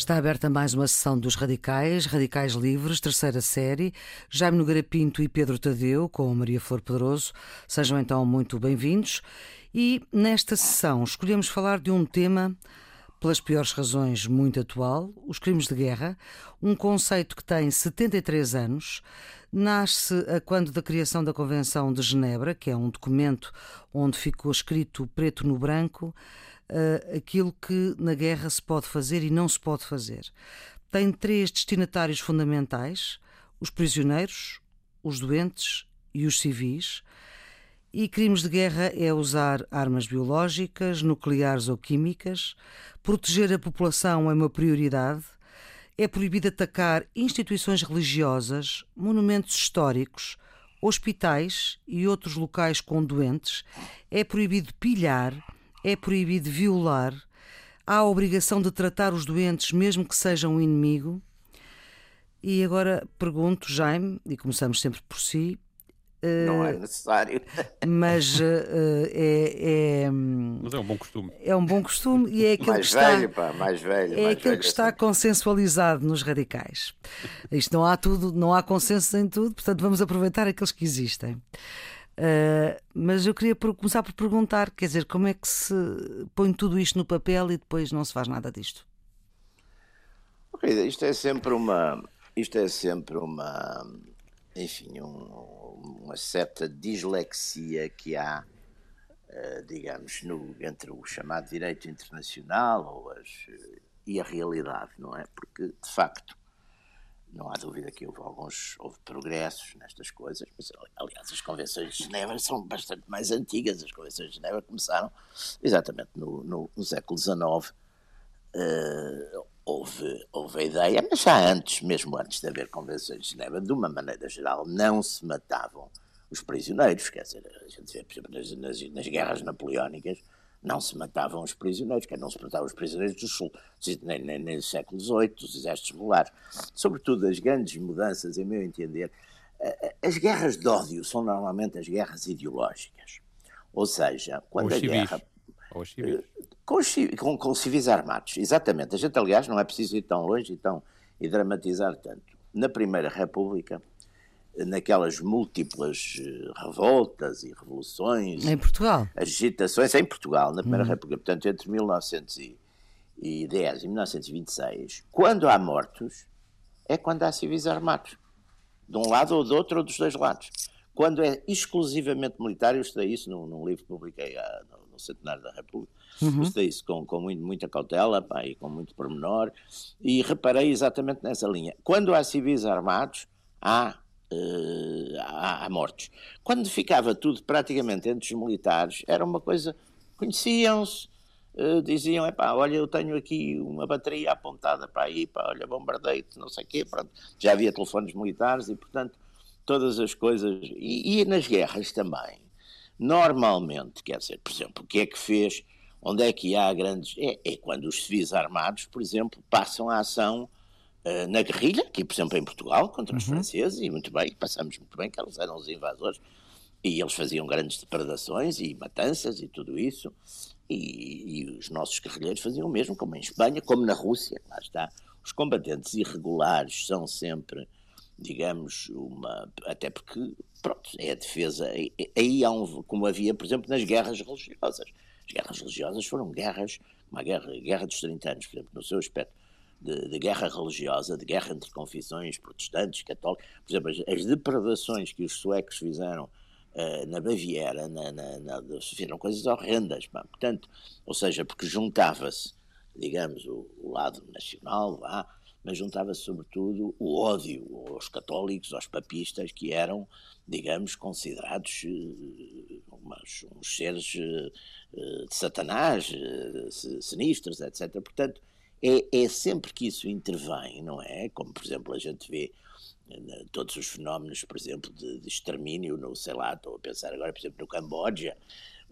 Está aberta mais uma sessão dos Radicais, Radicais Livres, terceira série. Jaime Nogueira Pinto e Pedro Tadeu, com Maria Flor Pedroso. Sejam então muito bem-vindos. E nesta sessão escolhemos falar de um tema, pelas piores razões, muito atual: os crimes de guerra. Um conceito que tem 73 anos. Nasce a quando da criação da Convenção de Genebra, que é um documento onde ficou escrito preto no branco uh, aquilo que na guerra se pode fazer e não se pode fazer. Tem três destinatários fundamentais: os prisioneiros, os doentes e os civis. E crimes de guerra é usar armas biológicas, nucleares ou químicas, proteger a população é uma prioridade, é proibido atacar instituições religiosas, monumentos históricos, hospitais e outros locais com doentes, é proibido pilhar é proibido violar, há a obrigação de tratar os doentes, mesmo que sejam um inimigo. E agora pergunto, Jaime, e começamos sempre por si. Não é necessário. Mas uh, é, é, Mas é um bom costume. É um bom costume e é aquilo mais que velho, está. Pá, mais velho, é mais aquilo velho que está assim. consensualizado nos radicais. Isto não há tudo, não há consenso em tudo, portanto vamos aproveitar aqueles que existem. Uh, mas eu queria começar por perguntar, quer dizer, como é que se põe tudo isto no papel e depois não se faz nada disto? Isto é sempre uma, isto é sempre uma, enfim, um, uma certa dislexia que há, uh, digamos, no, entre o chamado direito internacional ou as, e a realidade, não é? Porque de facto não há dúvida que houve alguns houve progressos nestas coisas, mas aliás as convenções de Genebra são bastante mais antigas. As convenções de Genebra começaram exatamente no, no, no século XIX. Uh, houve, houve a ideia, mas já antes, mesmo antes de haver convenções de Genebra, de uma maneira geral, não se matavam os prisioneiros. Quer dizer, a gente vê, por exemplo, nas, nas, nas guerras napoleónicas, não se matavam os prisioneiros, que não se matavam os prisioneiros do Sul, nem, nem, nem do século XVIII, dos exércitos regulares. Sobretudo, as grandes mudanças, em meu entender, as guerras de ódio são normalmente as guerras ideológicas. Ou seja, quando Ou a guerra. Ou civis. Com, os ci- com, com civis armados, exatamente. A gente, aliás, não é preciso ir tão longe e, tão, e dramatizar tanto. Na Primeira República, naquelas múltiplas eh, revoltas e revoluções, Em Portugal? agitações em Portugal, na Primeira República, portanto, entre 1910 e 1926, quando há mortos, é quando há civis armados. De um lado ou do outro, ou dos dois lados. Quando é exclusivamente militar, eu estudei isso num, num livro que publiquei ah, no, no Centenário da República, eu estudei isso com, com muito- muita cautela pá, e com muito pormenor, e reparei exatamente nessa linha. Quando há civis armados, há eh, há, há mortes. Quando ficava tudo praticamente entre os militares, era uma coisa. Conheciam-se, eh, diziam: epá, olha, eu tenho aqui uma bateria apontada para aí, pá, olha, bombardeio-te, não sei o quê. Pronto. Já havia telefones militares e, portanto, todas as coisas. E, e nas guerras também. Normalmente, quer dizer, por exemplo, o que é que fez? Onde é que há grandes. É, é quando os civis armados, por exemplo, passam a ação na guerrilha, aqui por exemplo em Portugal, contra os franceses, e muito bem, passamos muito bem, que eles eram os invasores, e eles faziam grandes depredações e matanças e tudo isso, e, e os nossos guerrilheiros faziam o mesmo, como em Espanha, como na Rússia, lá está. Os combatentes irregulares são sempre, digamos, uma. Até porque, pronto, é a defesa. aí- Aí há um. Como havia, por exemplo, nas guerras religiosas. As guerras religiosas foram guerras, uma guerra, a guerra dos 30 anos, por exemplo, no seu aspecto de, de guerra religiosa, de guerra entre confissões protestantes, católicos. Por exemplo, as, as depredações que os suecos fizeram eh, na Baviera, na, na, na, fizeram coisas horrendas. Portanto, ou seja, porque juntava-se, digamos, o, o lado nacional, mas juntava-se sobretudo o ódio aos católicos, aos papistas, que eram, digamos, considerados eh, umas- uns seres eh, de Satanás, si- sinistros, etc. Portanto, é, é sempre que isso intervém, não é? Como, por exemplo, a gente vê eh, todos os fenómenos, por exemplo, de, de extermínio, no, sei lá, estou a pensar agora, por exemplo, no Camboja,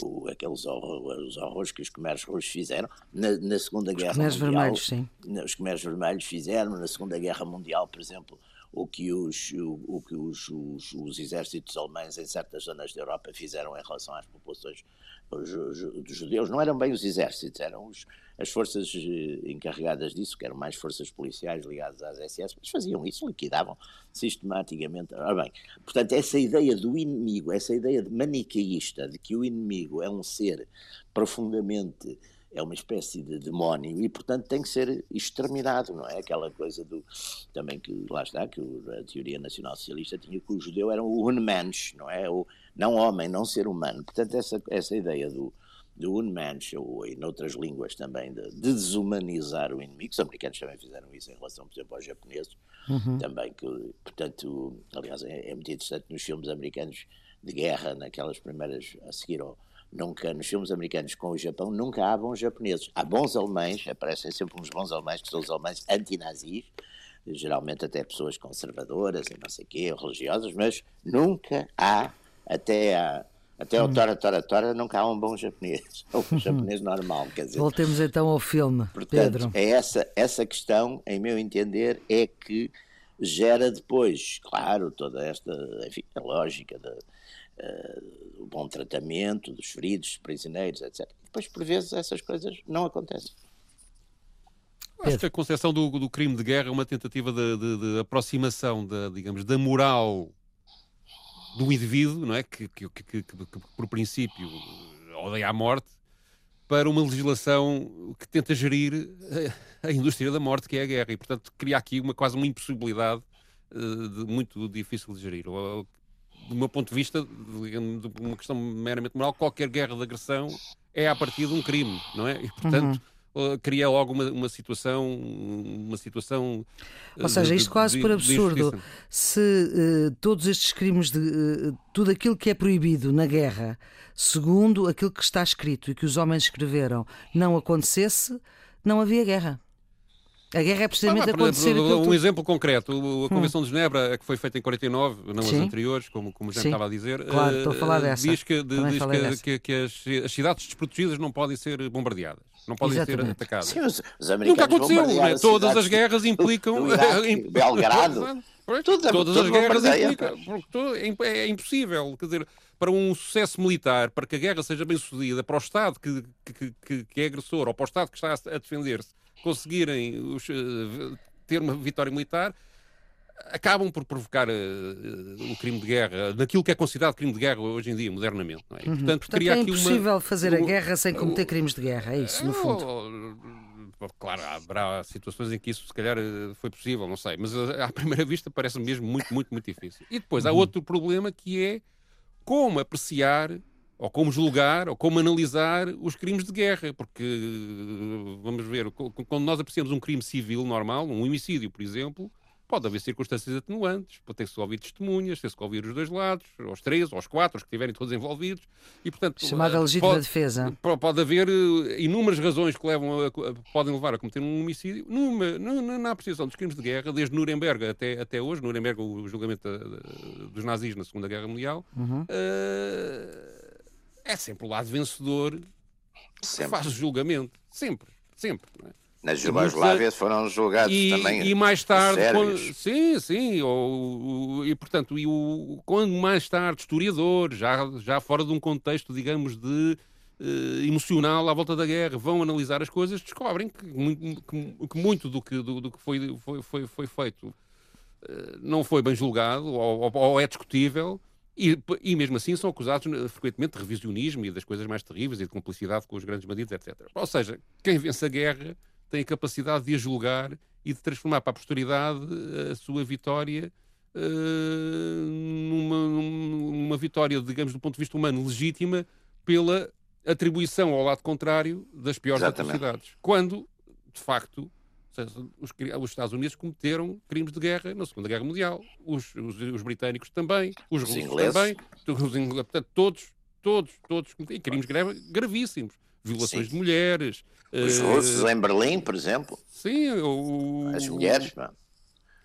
o, aqueles horror, os horrores que os comérsio russos fizeram na, na Segunda Guerra Khmeres Mundial. vermelhos, sim. Os Khmeres vermelhos fizeram na Segunda Guerra Mundial, por exemplo, o que os, o, o que os, os, os, exércitos alemães em certas zonas da Europa fizeram em relação às populações dos judeus. Não eram bem os exércitos, eram os, as forças eh, encarregadas disso, que eram mais forças policiais ligadas às SS, mas faziam isso, liquidavam sistematicamente. Ora bem, portanto, essa ideia do inimigo, essa ideia manicaísta de que o inimigo é um ser profundamente é uma espécie de demónio e, portanto, tem que ser exterminado, não é? Aquela coisa do. Também que, lá está, que a teoria nacional-socialista tinha que o judeu era o unmensch, não é? O não homem, não ser humano. Portanto, essa, essa ideia do, do unmensch, ou em outras línguas também, de, de, desumanizar o inimigo, os americanos também fizeram isso em relação, por exemplo, aos japoneses, uhum. também, que, portanto, aliás, é, é muito interessante nos filmes americanos de guerra, naquelas primeiras, a seguir ao Nunca, nos filmes americanos com o Japão, nunca há bons japoneses. Há bons alemães, aparecem sempre uns bons alemães, que são os alemães antinazis, geralmente até pessoas conservadoras e não sei o quê, religiosas, mas nunca há, até a até ao Tora Tora Tora nunca há um bom japonês, um japonês normal, quer dizer. Voltemos então ao filme, Portanto, Pedro. É essa, essa questão, em meu entender, é que gera depois, claro, toda esta, enfim, a lógica da, uh, o bom tratamento dos feridos, dos prisioneiros, etc. Depois, por vezes, essas coisas não acontecem. Acho que a concepção do, do, crime de guerra é uma tentativa de, de, de, aproximação da, digamos, da moral do indivíduo, não é? Que, que, que, que, por princípio odeia a morte, para uma legislação que tenta gerir a, a, indústria da morte, que é a guerra. E, portanto, cria aqui uma, quase uma impossibilidade uh, de, muito difícil de gerir. Do meu ponto de vista, de uma questão meramente moral, qualquer guerra de agressão é a partir de um crime, não é? E, portanto, uhum. Cria logo uma, uma situação, uma situação. Ou seja, isto de, quase de, por absurdo. Se uh, todos estes crimes de uh, tudo aquilo que é proibido na guerra, segundo aquilo que está escrito e que os homens escreveram, não acontecesse, não havia guerra. A guerra é precisamente ah, acontecer Um tu... exemplo concreto, a Convenção hum. de Genebra, que foi feita em 49, não Sim. as anteriores, como, como já estava a dizer, claro, estou a falar eh, dessa. diz, que, de, diz que, que, que as, as, cidades desprotegidas não podem ser bombardeadas, não podem Exatamente. ser atacadas. Sim, os, os Nunca aconteceu, né? todas as guerras implicam... Belgrado... Tudo, todas tudo as guerras implicam... É, é impossível, quer dizer para um sucesso militar, para que a guerra seja bem sucedida, para o Estado que, que, que, que é agressor ou para o Estado que está a defender-se, conseguirem os, uh, ter uma vitória militar, acabam por provocar uh, o crime de guerra, naquilo que é considerado crime de guerra hoje em dia, modernamente. É? Uhum. Portanto, Portanto, é impossível uma, fazer a guerra sem cometer crimes de guerra, é isso, no fundo. Claro, haverá situações em que isso se calhar foi possível, não sei, mas à primeira vista parece mesmo muito, muito, muito difícil. E depois há uhum. outro problema que é como apreciar ou como julgar, ou como analisar os crimes de guerra, porque, vamos ver, quando nós apreciamos um crime civil normal, um homicídio, por exemplo, pode haver circunstâncias atenuantes, pode ter-se ouvir testemunhas, ter-se ouvir os dois lados, os três, os quatro, os que estiverem todos envolvidos, e portanto... Chamada legítima pode, defesa. Pode haver eh, inúmeras razões que levam a, podem levar a cometer um homicídio, numa, na, na apreciação dos crimes de guerra, desde Nuremberg até, até hoje, Nuremberg, o julgamento da, dos nazis na Segunda Guerra Mundial, uhum. uh, é sempre o lado vencedor sempre. que faz o julgamento. Sempre, sempre. É? Na Jugoslávia foram julgados e, também. E mais tarde, quando, sim, sim, ou, e portanto, e o, quando mais tarde historiadores, já, já fora de um contexto, digamos, de uh, emocional à volta da guerra, vão analisar as coisas, descobrem que, que, que muito do que, do, do que foi, foi, foi, foi feito uh, não foi bem julgado ou, ou é discutível e, e mesmo assim são acusados eh, frequentemente de revisionismo e das coisas mais terríveis e de cumplicidade com os grandes bandidos, etc. Ou seja, quem vence a guerra tem a capacidade de a julgar e de transformar para a posteridade eh, a sua vitória uh, numa, numa vitória, digamos, do ponto de vista humano, legítima pela atribuição ao lado contrário das piores Exatamente. atrocidades. Quando, de facto, os, os, Estados Unidos cometeram crimes de guerra na Segunda Guerra Mundial, os, os, os britânicos também, os, russos também, os ingleses, portanto, todos, todos, todos cometeram crimes gravíssimos. Violações sim. de mulheres. Os uh, russos em Berlim, por exemplo. Sim, o, as mulheres.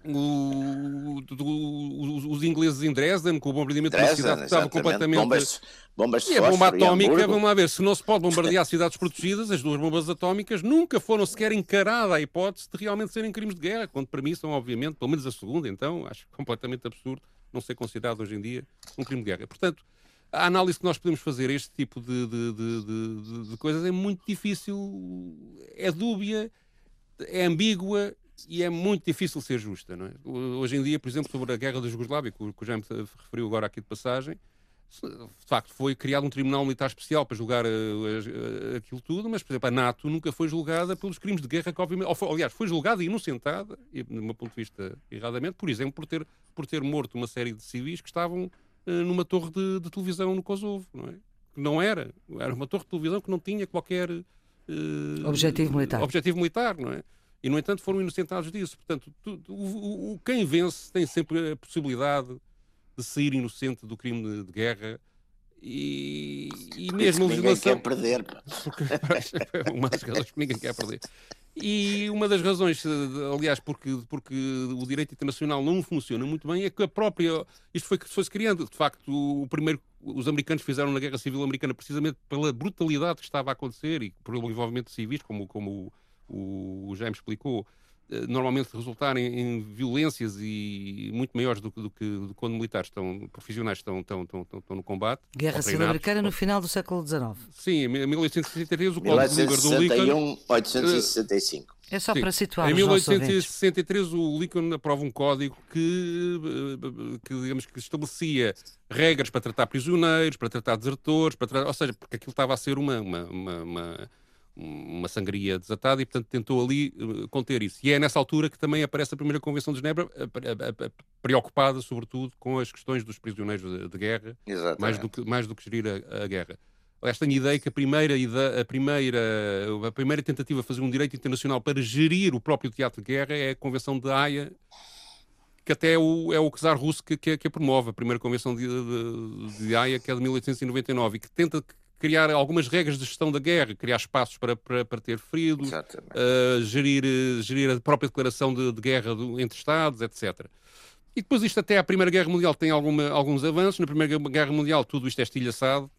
O, o, os ingleses em Dresden, com o bombardeamento Dresden, da cidade que estava completamente. Bombas, bombas e a bomba atómica, vamos lá ver, se não se pode bombardear cidades protegidas, as duas bombas atómicas nunca foram sequer encarada a hipótese de realmente serem crimes de guerra, quando para mim são, obviamente, pelo menos a segunda, então, acho completamente absurdo não ser considerado hoje em dia um crime de guerra. Portanto, a análise que nós podemos fazer a este tipo de, de, de, de coisas é muito difícil, é dúbia, é ambígua e é muito difícil ser justa. Não é? Hoje em dia, por exemplo, sobre a guerra da Jugoslávia, que o Jaime referiu agora aqui de passagem, de facto foi criado um tribunal militar especial para julgar uh, uh, aquilo tudo, mas, por exemplo, a NATO nunca foi julgada pelos crimes de guerra que, obviamente, ou foi, aliás, foi julgada e inocentada, e, do meu ponto de vista, erradamente, por exemplo, por ter, por ter morto uma série de civis que estavam uh, numa torre de, de, televisão no Kosovo, não é? Que não era, era uma torre de televisão que não tinha qualquer objetivo militar. Objetivo militar, não é? E, no entanto, foram inocentados disso. Portanto, tu, o, o, quem vence tem sempre a possibilidade de sair inocente do crime de, de guerra e, e mesmo a legislação... Ninguém quer perder. Porque, é uma das razões que ninguém quer perder. E uma das razões, aliás, porque, porque o direito internacional não funciona muito bem, é que a própria. Isto foi que foi-se criando. De facto, o primeiro. Os americanos fizeram na Guerra Civil Americana precisamente pela brutalidade que estava a acontecer e pelo envolvimento de civis, como, como o, o Jaime explicou, eh, normalmente resultar em, violências e muito maiores do, do, que do quando militares estão, profissionais estão, estão, estão, estão no combate. Guerra Civil Americana no final do século XIX. Sim, em 1863 o Código Lugar do Lincoln... 1865. É só Sim. para situar Em 1863 o Lincoln aprova um código que, eh, que, digamos que estabelecia regras para tratar prisioneiros, para tratar desertores, para tratar, ou seja, porque aquilo estava a ser uma, uma, uma, uma uma sangria desatada e, portanto, tentou ali uh, conter isso. E é nessa altura que também aparece a primeira Convenção de Genebra, uh, preocupada, sobretudo, com as questões dos prisioneiros de, de guerra, mais do, que, mais do que gerir a, a guerra. Aliás, tenho a ideia que a primeira, a, primeira, a primeira tentativa de fazer um direito internacional para gerir o próprio teatro de guerra é a Convenção de Haia, que até é o, é o czar russo que, que, que a promove, a primeira Convenção de, de, de Haia, que é de 1899, e que tenta criar algumas regras de gestão da guerra, criar espaços para, para, para ter feridos, uh, gerir, gerir a própria declaração de, de guerra do, entre Estados, etc. E depois isto até à Primeira Guerra Mundial tem alguma, alguns avanços. Na Primeira Guerra Mundial tudo isto é estilhaçado,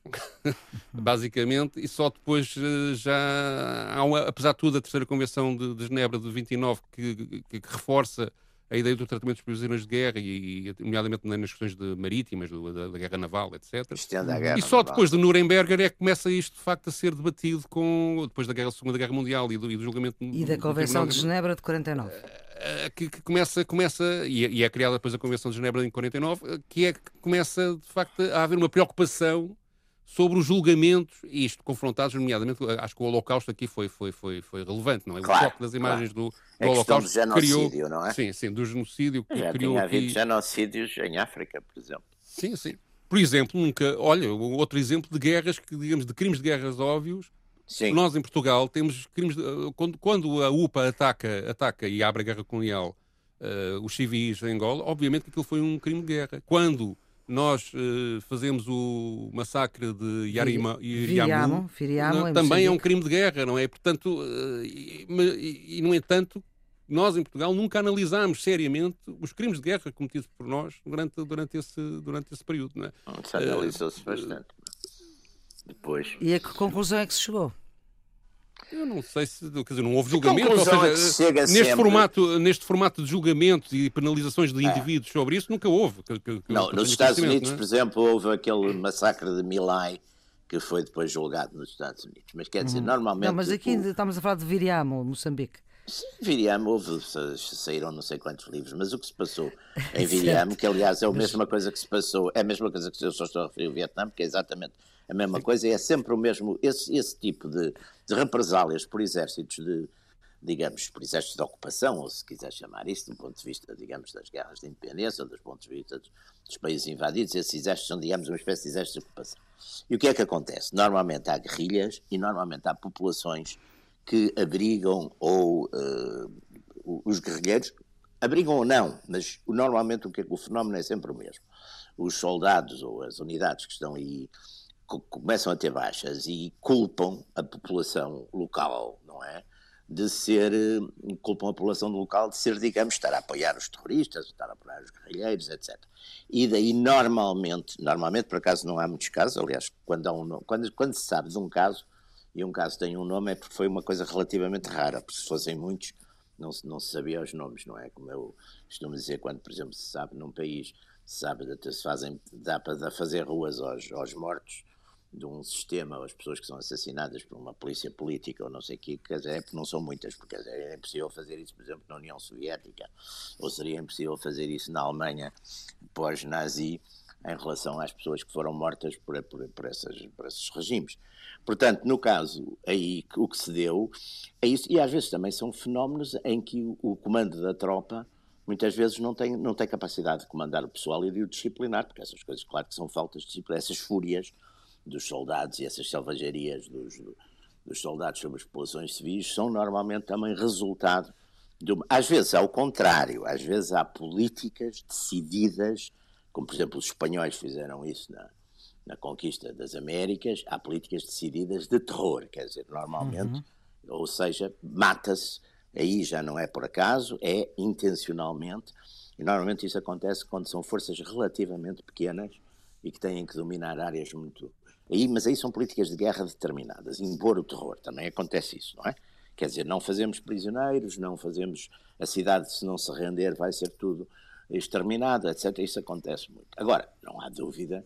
basicamente, e só depois uh, já há, uma, apesar de tudo, a Terceira Convenção de, de Genebra de 29 que, que, que reforça a ideia do tratamento dos prisioneiros de guerra, e, e nomeadamente nas questões de marítimas, do, da, da, guerra naval, etc. Guerra e só naval. depois de Nuremberg é que começa isto, de facto, a ser debatido com, depois da guerra, Segunda Guerra Mundial e do, e do julgamento... E da Convenção de Genebra de 49. Eh, que, que, começa, começa e, e é criada depois a Convenção de Genebra em 49, eh, que é que começa, de facto, a haver uma preocupação sobre os julgamentos, isto confrontados, nomeadamente, acho que o Holocausto aqui foi, foi, foi, foi relevante, não é? Claro, o foco das imagens claro. do, do Holocausto do genocídio, criou, não é? Sim, sim, do genocídio que Já criou tinha aqui... havido genocídios em África, por exemplo. Sim, sim. Por exemplo, nunca, olha, outro exemplo de guerras, que digamos, de crimes de guerras óbvios, Sim. Nós em Portugal temos crimes. De, quando, quando, a UPA ataca, ataca e abre a guerra colonial uh, os civis em Angola, obviamente que aquilo foi um crime de guerra. Quando nós uh, fazemos o massacre de Yarima, Viriamo, Viriamo, também é um crime de guerra, não é? Portanto, uh, e, e, e, no entanto, nós em Portugal nunca analisámos seriamente os crimes de guerra cometidos por nós durante, durante, esse, durante esse período, não é? Isso analisou-se uh, bastante. Depois. E a que conclusão é que se chegou? Eu não sei se, quer dizer, não houve julgamento, ou seja, neste, sempre... formato, neste formato de julgamentos e penalizações de é. indivíduos é. sobre isso, nunca houve. Que, que, não, nos Estados Unidos, é? por exemplo, houve aquele massacre de Milai que foi depois julgado nos Estados Unidos. Mas quer dizer, uhum. normalmente. Não, mas aqui o... estamos a falar de Viriamo, Moçambique. Sim, Viriamo, houve, saíram não sei quantos livros, mas o que se passou em Viriamo, que aliás é a mesma coisa que se passou, é a mesma coisa que eu só estou a referir ao Vietnã, porque é exatamente a mesma coisa, e é sempre o mesmo, esse, esse tipo de, de represálias por exércitos de, digamos, por exércitos de ocupação, ou se quiser chamar isso, do ponto de vista, digamos, das guerras de independência, ou dos pontos de vista dos, dos países invadidos, esses exércitos são, digamos, uma espécie de exércitos de ocupação. E o que é que acontece? Normalmente há guerrilhas e normalmente há populações que abrigam ou uh, os guerrilheiros abrigam ou não, mas normalmente o, que é, o fenómeno é sempre o mesmo. Os soldados ou as unidades que estão aí começam a ter baixas e culpam a população local, não é? de ser, eh, culpam a população local de ser, digamos, estar a apoiar os terroristas, estar a apoiar os guerrilheiros, etc. E daí, normalmente, normalmente, por acaso não há muitos casos, aliás, quando, um, quando, quando se sabe de um caso, e um caso tem um nome, é porque foi uma coisa relativamente rara, porque se fossem muitos, não não se sabia os nomes, não é? Como eu costumo dizer, quando, por exemplo, se sabe num país, se sabe, se fazem, dá para fazer ruas aos, aos mortos, de um sistema, as pessoas que são assassinadas por uma polícia política ou não sei o quê, quer dizer, é não são muitas, porque dizer, é impossível fazer isso, por exemplo, na União Soviética, ou seria impossível fazer isso na Alemanha pós-nazi, em relação às pessoas que foram mortas por, por, por, essas, por esses regimes. Portanto, no caso aí, o que se deu é isso, e às vezes também são fenómenos em que o, o comando da tropa muitas vezes não tem, não tem capacidade de comandar o pessoal e de o disciplinar, porque essas coisas, claro que são faltas de disciplina, essas fúrias dos soldados e essas selvagerias dos, dos soldados sobre as populações civis são normalmente também resultado de uma, às vezes ao contrário, às vezes há políticas decididas, como por exemplo os espanhóis fizeram isso na, na conquista das Américas, há políticas decididas de terror, quer dizer, normalmente, uhum. ou seja, mata-se, aí já não é por acaso, é intencionalmente, e normalmente isso acontece quando são forças relativamente pequenas e que têm que dominar áreas muito Aí, mas aí são políticas de guerra determinadas, impor o terror, também acontece isso, não é? Quer dizer, não fazemos prisioneiros, não fazemos. A cidade, se não se render, vai ser tudo exterminado, etc. Isso acontece muito. Agora, não há dúvida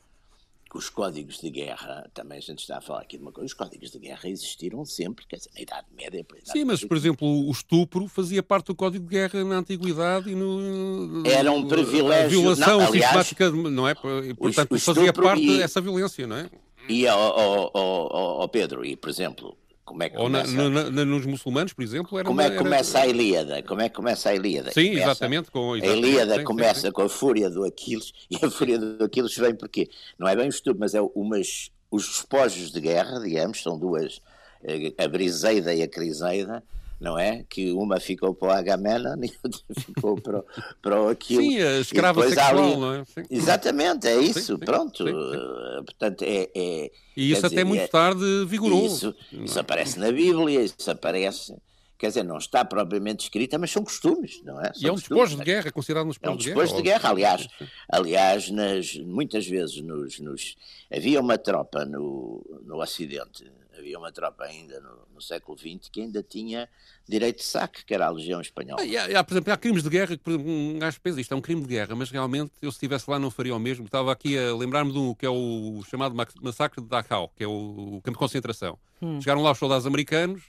que os códigos de guerra, também a gente está a falar aqui de uma coisa, os códigos de guerra existiram sempre, quer dizer, na Idade Média. Idade Sim, mas, por exemplo, o estupro fazia parte do Código de Guerra na Antiguidade e no. Era um privilégio. A violação não, aliás, sistemática, não é? E, portanto, fazia parte e... dessa violência, não é? E, ao oh, Pedro, e por exemplo, como é que começa... Ou na, na, nos muçulmanos, por exemplo, era Como é que começa a Ilíada? Como é que começa a Ilíada? Sim, começa... exatamente. Com, exatamente, a Ilíada sim, começa sim, sim. com a fúria do Aquiles, e a fúria do Aquiles vem porque não é bem o estudo, mas é umas, os despojos de guerra, digamos, são duas, eh, a Briseida e a Criseida, não é? Que uma ficou para o Agamenon e outra ficou para, para o aquilo. Sim, a escrava sexual, ali... não é? Sim. Exatamente, é isso, sim, sim, pronto. Uh, portanto, é, é e isso até dizer, muito é, tarde vigorou. Isso, isso aparece na Bíblia, isso aparece quer dizer, não está propriamente escrita, mas são costumes, não é? São e é um despojo de guerra, considerado um despojo é um despojo de guerra. De guerra. Aliás, aliás nas, muitas vezes nos, nos, havia uma tropa no, no Ocidente, havia uma tropa ainda no, no, século XX que ainda tinha direito de saque, que era a Legião Espanhola. Ah, há, há, por exemplo, há crimes de guerra que, por exemplo, um gajo pensa, isto é um crime de guerra, mas realmente eu se estivesse lá não faria o mesmo. Estava aqui a lembrar-me do que é o chamado massacre de Dachau, que é o, o campo de concentração. Hum. Chegaram lá os soldados americanos,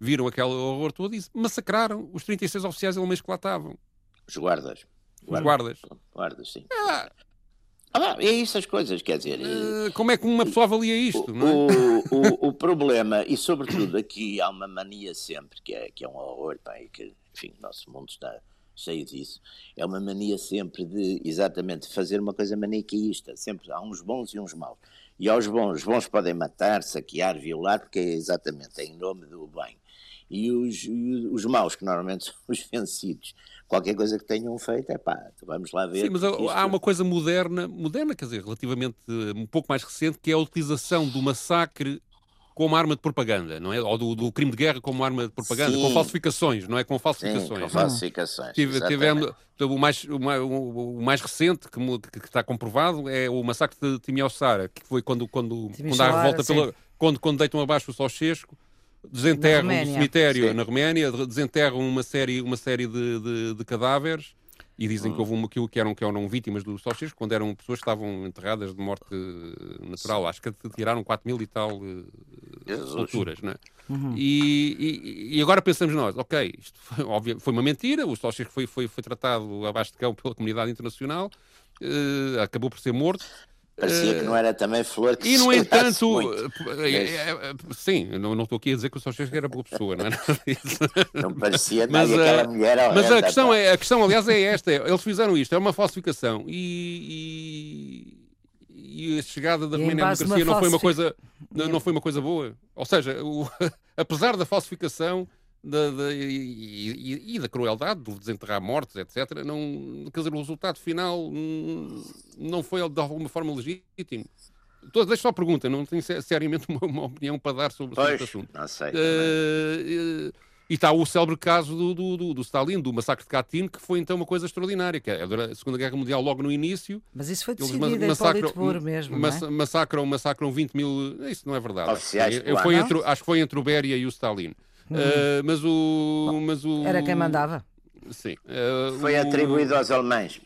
viram aquele horror todo e massacraram os 36 oficiais alemães que lá estavam. Os guardas. Os guardas. Guardas, sim. Ah. Ah, é isso as coisas, quer dizer. Uh, como é que uma pessoa avalia isto? O, não é? o, o, o, problema, e sobretudo aqui há uma mania sempre, que é, que é um horror, pá, e que, enfim, o nosso mundo está cheio disso, é uma mania sempre de, exatamente, fazer uma coisa maniqueísta. Sempre há uns bons e uns maus. E aos bons, os bons podem matar, saquear, violar, porque é exatamente é em nome do bem e os, os maus, que normalmente são os vencidos, qualquer coisa que tenham feito, é pá, vamos lá ver. Sim, mas isto... há uma coisa moderna, moderna, quer dizer, relativamente um pouco mais recente, que é a utilização do massacre como arma de propaganda, não é? Ou do, do crime de guerra como arma de propaganda, Sim. com falsificações, não é? Com falsificações. Sim, com falsificações. Tive, tivemos, o, mais, o, mais, o mais recente que, que, que, está comprovado é o massacre de Timiossara, que foi quando, quando, quando há a revolta pela. Quando, quando deitam abaixo o Ceausescu desenterram no cemitério Sim. na Roménia, desenterram uma série, uma série de, de, de cadáveres e dizem hum. que houve uma, que, eram, que eram vítimas do Ceausescu, quando eram pessoas que estavam enterradas de morte natural. Acho que tiraram 4 mil e tal uh, alturas, não é? Uhum. E, e, e, agora pensamos nós, ok, isto foi, óbvio, foi uma mentira, o Ceausescu foi, foi, foi tratado abaixo de cão pela comunidade internacional, uh, acabou por ser morto, Parecia que não era também flor que E, no entanto, é, é, é, sim, não, não estou aqui a dizer que o Sr. era boa pessoa, não é Não parecia mas, aquela uh, mulher... Mas a questão, é, a questão, aliás, é esta. Eles fizeram isto, é uma falsificação. E, e, e a chegada da Romênia à democracia não foi, uma coisa, não, não foi uma coisa boa. Ou seja, o, apesar da falsificação da, da, e, e, e, da crueldade de desenterrar mortos, etc., não, quer dizer, o resultado final não foi de alguma forma legítimo. Então, deixa só a pergunta, não tenho seriamente uma, uma opinião para dar sobre, sobre este assunto. Não sei. Uh, E está o célebre caso do, do, do, do, Stalin, do massacre de Katyn, que foi então uma coisa extraordinária, que é a Segunda Guerra Mundial logo no início. Mas isso foi decidido eles massacram, em mesmo, é? massacram, massacram 20 mil... Isso não é verdade. Oficiais é, foi entre, Acho que foi entre o Beria e o Stalin. Hum. Uh, mas, o, Bom, mas o... Era quem mandava. Sim. Uh, foi atribuído aos alemães.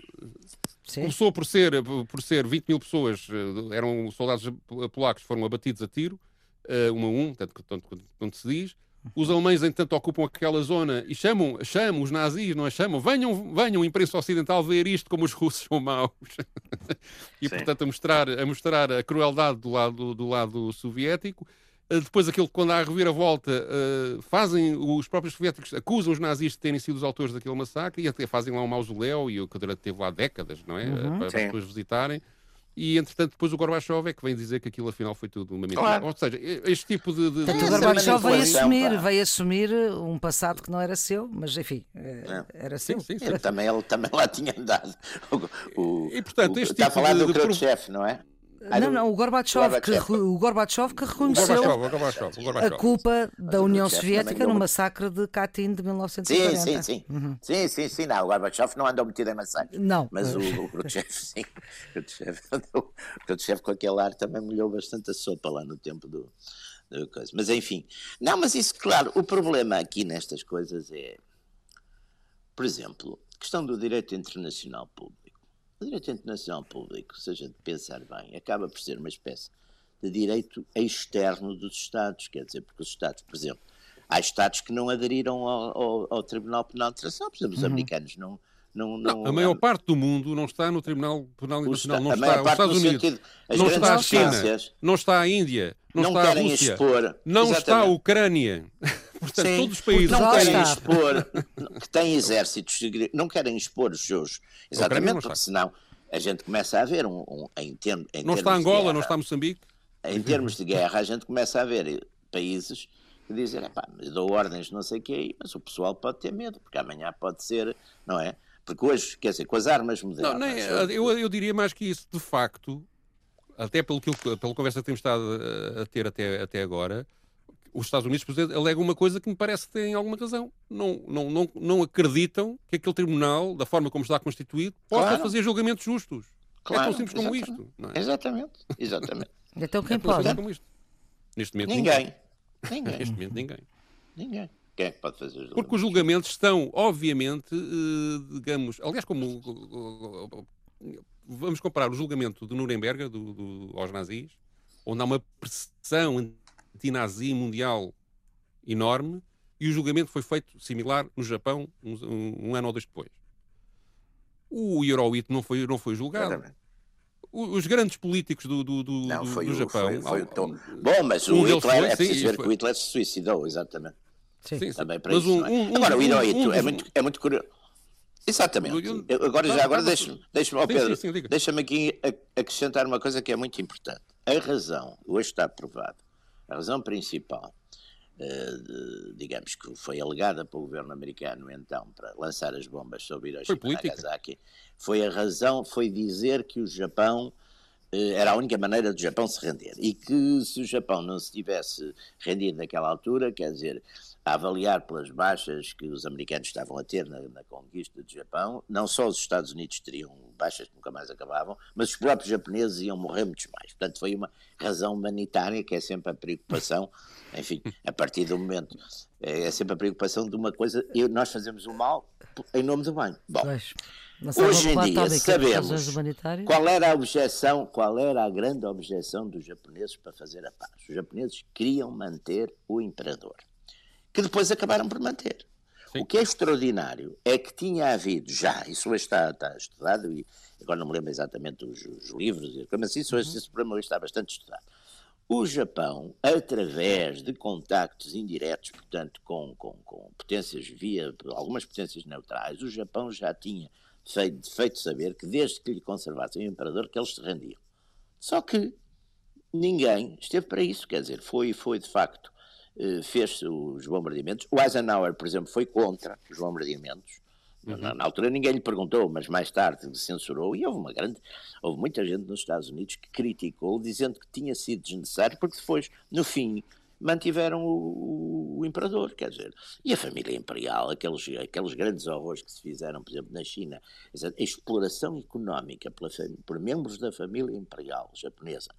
Sim. Começou por ser, por ser 20 mil pessoas, eh, eram soldados polacos, foram abatidos a tiro, um a um, tanto, tanto, tanto se diz. Os alemães, entanto, ocupam aquela zona e chamam, chamam os nazis, não é? Chamam, venham, venham, imprensa ocidental, ver isto como os russos são maus. e, Sim. portanto, a mostrar, a mostrar a crueldade do lado, do lado soviético. Eh, depois, aquilo quando há a reviravolta, uh, fazem, os próprios soviéticos acusam os nazis de terem sido os autores daquele massacre e até fazem lá um mausoléu, e o que teve lá décadas, não é? Uhum. Para, para as pessoas visitarem e entretanto depois o Gorbachev é que vem dizer que aquilo afinal foi tudo uma mentira. Claro. Ou seja, este tipo de... de, de... o Gorbachev veio assumir, veio assumir um passado que não era seu, mas enfim, eh, é. era seu. Sim, sim, sim. Também, ele também lá tinha andado. O, o, e portanto, este o, tipo está a falar do Khrushchev, não é? Não, não, o Gorbachev, que, o Gorbachev que reconheceu o Gorbachev, o Gorbachev, a culpa da União Soviética no massacre de Katyn de 1940. Sim, sim, sim. Uhum. Sim, sim, sim. Não, o Gorbachev não andou metido em massacre. Não. Mas o, o Khrushchev, sim. O Khrushchev, com aquele ar também molhou bastante a sopa lá no tempo do, do coisa. Mas enfim. Não, mas isso, claro, o problema aqui nestas coisas é, por exemplo, questão do direito internacional público. O direito internacional público, se a gente pensar bem, acaba por ser uma espécie de direito externo dos Estados, quer dizer, porque os Estados, por exemplo, há Estados que não aderiram ao, ao, ao Tribunal Penal de Internacional, por exemplo, os uhum. americanos não, não, não, não, a maior parte do mundo não está no Tribunal Penal Internacional, não está, os Estados Unidos, sentido, não está a China, não está a Índia, não, está a Rússia, expor, não exatamente. está a Ucrânia. Portanto, Sim, todos os países não querem expor, que têm exércitos, não querem expor os seus. Exatamente, porque senão a gente começa a ver um. um em, term, em não está Angola, guerra, não está Moçambique. Em termos de guerra, a gente começa a ver países que dizem, pá, dou ordens, não sei o que, mas o pessoal pode ter medo, porque amanhã pode ser, não é? Porque hoje, quer dizer, com as armas modernas. Não, nem, eu, eu diria mais que isso, de facto, até pelo que, pela conversa que temos estado a ter até, até agora, os Estados Unidos, por exemplo, alegam uma coisa que me parece que tem alguma razão. Não, não, não, não acreditam que aquele tribunal, da forma como está constituído, possa claro. fazer julgamentos justos. Claro, é tão simples como isto. É? Exatamente, exatamente. então quem é pode? Como isto. Neste momento, ninguém. ninguém. Neste momento, ninguém. Ninguém. Quem é que pode fazer os Porque os julgamentos estão, obviamente, digamos, aliás, como vamos comparar o julgamento de Nuremberg do, do, aos nazis, onde há uma pressão anti-nazi mundial enorme, e o julgamento foi feito similar no Japão um, um ano ou dois depois. O Hirohito não foi, não foi julgado. Exatamente. Os grandes políticos do, do, do, não, do, do Japão. Foi, foi tom... Bom, mas um o Hitler, foi, é preciso sim, ver que o Hitler se suicidou, exatamente. Sim, sim. Também para mas isso. Um, é? um, agora, o Hirohito é, muito, é muito curioso. Exatamente. Eu, agora, já agora, deixa-me, deixa oh Pedro, deixa-me aqui acrescentar uma coisa que é muito importante. A razão, hoje está provado, a razão principal, uh, digamos que foi alegada pelo governo americano então para lançar as bombas sobre Hiroshima e Nagasaki, foi a razão, foi dizer que o Japão uh, era a única maneira do Japão se render e que se o Japão não se tivesse rendido naquela altura, quer dizer, a avaliar pelas baixas que os americanos estavam a ter na, na, conquista do Japão, não só os Estados Unidos teriam baixas que nunca mais acabavam, mas os próprios japoneses iam morrer muitos mais. Portanto, foi uma razão humanitária, que é sempre a preocupação, enfim, a partir do momento, é, é sempre a preocupação de uma coisa, e nós fazemos o mal em nome do bem. Bom, hoje em dia sabemos qual era a objeção, qual era a grande objeção dos japoneses para fazer a paz. Os japoneses queriam manter o imperador que depois acabaram por manter. Sim. O que é extraordinário é que tinha havido já, isso está, está estudado, e agora não me lembro exatamente os, os livros, mas isso, uhum. esse problema está bastante estudado. O Japão, através de contactos indiretos, portanto, com, com, com potências via algumas potências neutrais, o Japão já tinha feito, feito saber que desde que lhe conservassem o imperador, que eles se rendiam. Só que ninguém esteve para isso, quer dizer, foi, foi de facto eh, fez os bombardeamentos. O Eisenhower, por exemplo, foi contra os bombardeamentos. Uhum. Na, na, altura ninguém lhe perguntou, mas mais tarde censurou e houve uma grande, houve muita gente nos Estados Unidos que criticou, dizendo que tinha sido desnecessário, porque depois, no fim, mantiveram o, o, imperador, quer dizer, e a família imperial, aqueles, aqueles grandes horrores que se fizeram, por exemplo, na China, a exploração económica pela, por membros da família imperial japonesa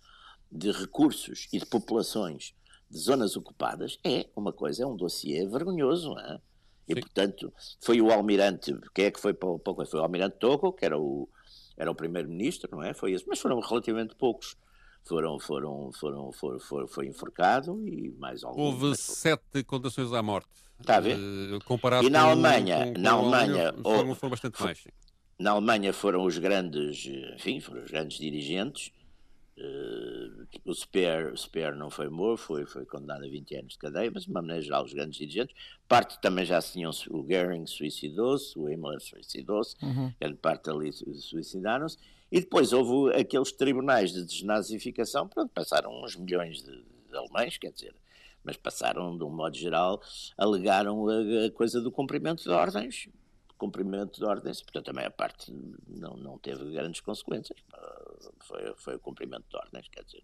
de recursos e de populações de zonas ocupadas é uma coisa, é um dossiê vergonhoso, é? E, Sim. portanto, foi o almirante, quem é que foi para o Foi o almirante Togo, que era o, era o primeiro-ministro, não é? Foi esse, mas foram relativamente poucos foram, foram, foram, foram, foram, foi enforcado e mais alguns. Houve mas... sete condenações à morte. Está a ver? Uh, comparado e na Alemanha, com, com, na Alemanha, foram, foram bastante mais. Na Alemanha foram os grandes, enfim, foram os grandes dirigentes. Uh, o Speer, Speer não foi morto, foi, foi condenado a 20 anos de cadeia, mas de uma maneira geral, os grandes dirigentes. Parte também já tinham, o Goering suicidou-se, o Himmler suicidou-se, uhum. grande parte ali suicidaram-se. E depois houve aqueles tribunais de desnazificação, pronto, passaram uns milhões de, de alemães, quer dizer, mas passaram, de um modo geral, alegaram a, a coisa do cumprimento de ordens, cumprimento de ordens, portanto a parte não, não teve grandes consequências, foi, foi o cumprimento de ordens, quer dizer,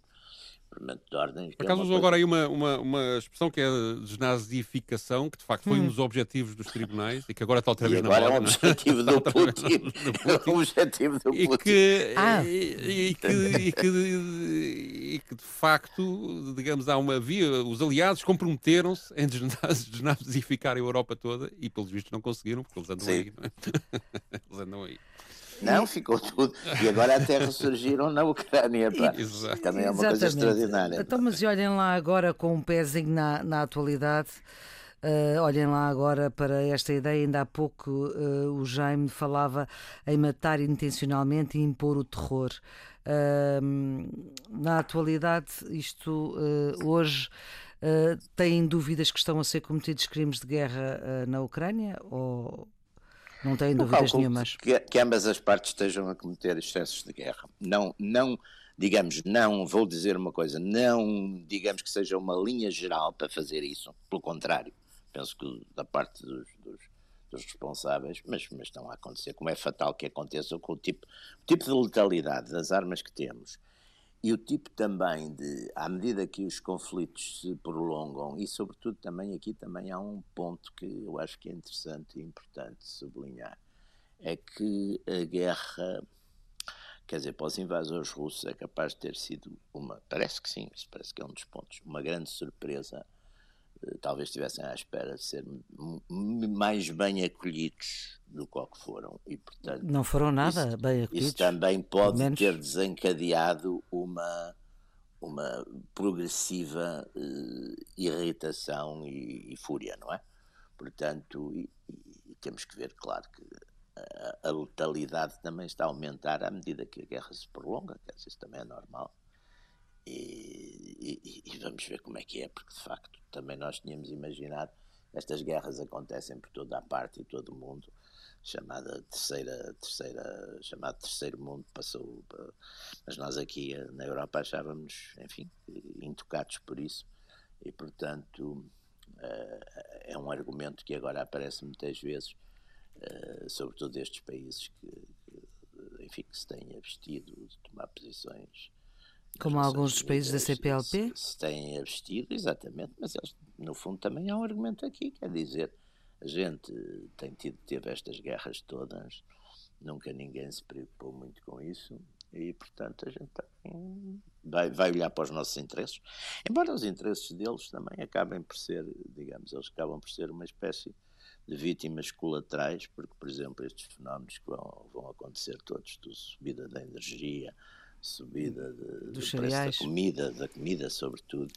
de ordens. Por acaso é usou coisa... agora aí uma, uma, uma expressão que é a desnazificação, que de facto foi hum. um dos objetivos dos tribunais e que agora está outra vez na moda. Agora é um objetivo do Putin. É um objetivo do e Putin. Que, ah. e, e, que, e, que, e que de facto, digamos, há uma via, os aliados comprometeram-se em desnazificar a Europa toda e pelos vistos não conseguiram, porque eles andam Sim. aí. eles andam aí. Não, ficou tudo. E agora até ressurgiram na Ucrânia. Pá. Exato. Também é uma Exatamente. coisa extraordinária. Então, mas olhem lá agora com um pezinho na, na atualidade. Uh, olhem lá agora para esta ideia. Ainda há pouco uh, o Jaime falava em matar intencionalmente e impor o terror. Uh, na atualidade, isto hoje têm dúvidas que estão a ser cometidos crimes de guerra na Ucrânia? Ou, não tenho dúvidas nenhumas. Que, que ambas as partes estejam a cometer excessos de guerra. Não, não, digamos, não, vou dizer uma coisa, não digamos que seja uma linha geral para fazer isso. Pelo contrário, penso que da parte dos, dos, dos responsáveis, mas, mas estão a acontecer, como é fatal que aconteça com o tipo, o tipo de letalidade das armas que temos e o tipo também de, à medida que os conflitos se prolongam, e sobretudo também aqui também há um ponto que eu acho que é interessante e importante sublinhar, é que a guerra, quer dizer, para os invasores russos é capaz de ter sido uma, parece que sim, isso parece que é um dos pontos, uma grande surpresa talvez estivessem à espera de ser mais bem acolhidos do que foram. E portanto não foram nada isso, bem acolhidos isso também pode ter desencadeado uma uma progressiva uh, irritação e, e, fúria não é? Portanto e, e, temos que ver claro que a, a letalidade também está a aumentar à medida que a guerra se prolonga quer dizer, isso também é normal e, e, e, vamos ver como é que é, porque de facto também nós tínhamos imaginado estas guerras acontecem por toda a parte e todo o mundo, chamada terceira, terceira, chamado terceiro mundo passou, mas nós aqui na Europa achávamos, enfim, intocados por isso e portanto eh, é um argumento que agora aparece muitas vezes, eh, sobretudo destes países que, enfim, que se têm abstido de tomar posições como alguns dos países da CPLP? Se, têm abstido, exatamente, mas eles, no fundo, também há um argumento aqui, quer dizer, a gente tem tido, teve estas guerras todas, nunca ninguém se preocupou muito com isso, e portanto a gente também vai, vai olhar para os nossos interesses, embora os interesses deles também acabem por ser, digamos, eles acabam por ser uma espécie de vítimas colaterais, porque, por exemplo, estes fenómenos que vão, vão acontecer todos, de subida da energia, subida de, Dos preço da comida, da comida sobretudo,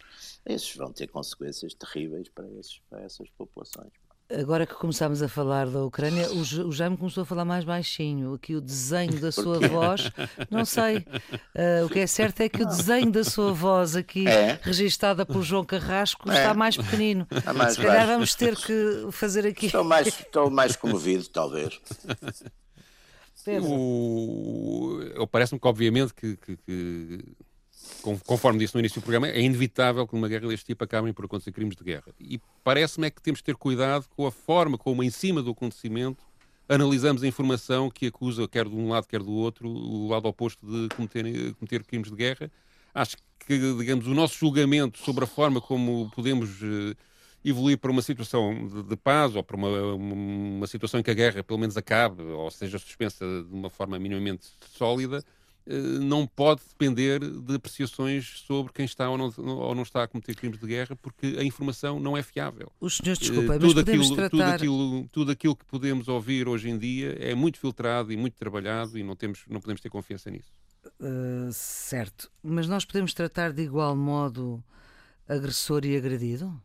esses vão ter consequências terríveis para, esses, para essas populações. Agora que começámos a falar da Ucrânia, o Jaime começou a falar mais baixinho. Aqui o desenho da sua voz, não sei. Uh, o que é certo é que o desenho da sua voz aqui, é. registada pelo João Carrasco, é. está mais pequenino. Está mais Se calhar baixo. vamos ter que fazer aqui. Estou mais, estou mais comovido, talvez. O... Parece-me que, obviamente, que, que, que, conforme disse no início do programa, é inevitável que numa guerra deste tipo acabem por acontecer crimes de guerra. E parece-me é que temos de ter cuidado com a forma como, em cima do acontecimento, analisamos a informação que acusa, quer de um lado, quer do outro, o lado oposto de cometer, cometer crimes de guerra. acho que, digamos, o nosso julgamento sobre a forma como podemos uh, evoluir para uma situação de, de paz ou para uma, uma, situação em que a guerra pelo menos acabe ou seja suspensa de uma forma minimamente sólida, uh, não pode depender de apreciações sobre quem está ou não, ou não, está a cometer crimes de guerra, porque a informação não é fiável. Os senhores, desculpa, uh, tudo aquilo, tratar... tudo, aquilo, tudo aquilo que podemos ouvir hoje em dia é muito filtrado e muito trabalhado e não, temos, não podemos ter confiança nisso. Uh, certo, mas nós podemos tratar de igual modo agressor e agredido?